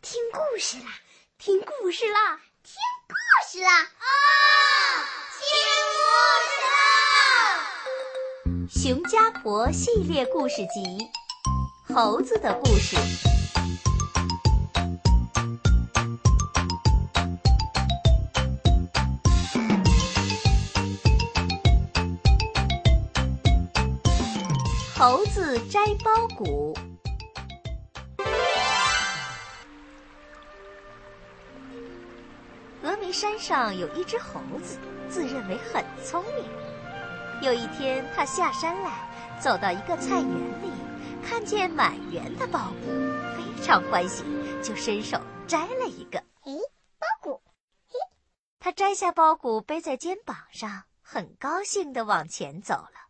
听故事啦，听故事啦，听故事啦！啊，听故事啦！熊家婆系列故事集《猴子的故事》。猴子摘苞谷。峨眉山上有一只猴子，自认为很聪明。有一天，他下山来，走到一个菜园里，看见满园的苞谷，非常欢喜，就伸手摘了一个。哎，苞谷！嘿，他摘下苞谷，背在肩膀上，很高兴地往前走了。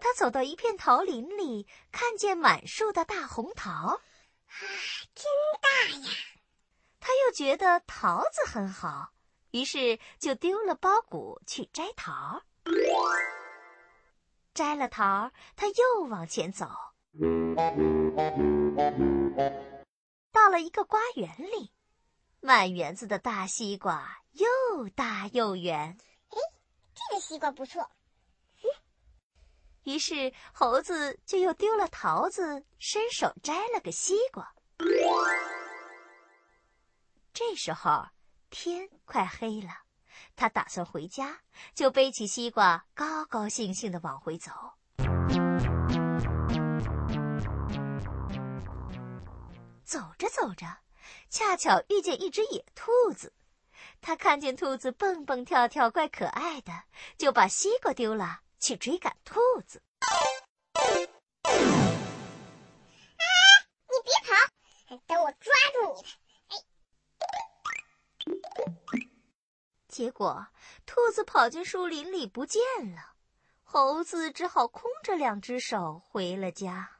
他走到一片桃林里，看见满树的大红桃，啊，真大呀！他又觉得桃子很好，于是就丢了包谷去摘桃。摘了桃，他又往前走，到了一个瓜园里，满园子的大西瓜又大又圆。哎，这个西瓜不错。于是猴子就又丢了桃子，伸手摘了个西瓜。这时候天快黑了，他打算回家，就背起西瓜，高高兴兴的往回走。走着走着，恰巧遇见一只野兔子。他看见兔子蹦蹦跳跳，怪可爱的，就把西瓜丢了，去追赶兔子。结果，兔子跑进树林里不见了，猴子只好空着两只手回了家。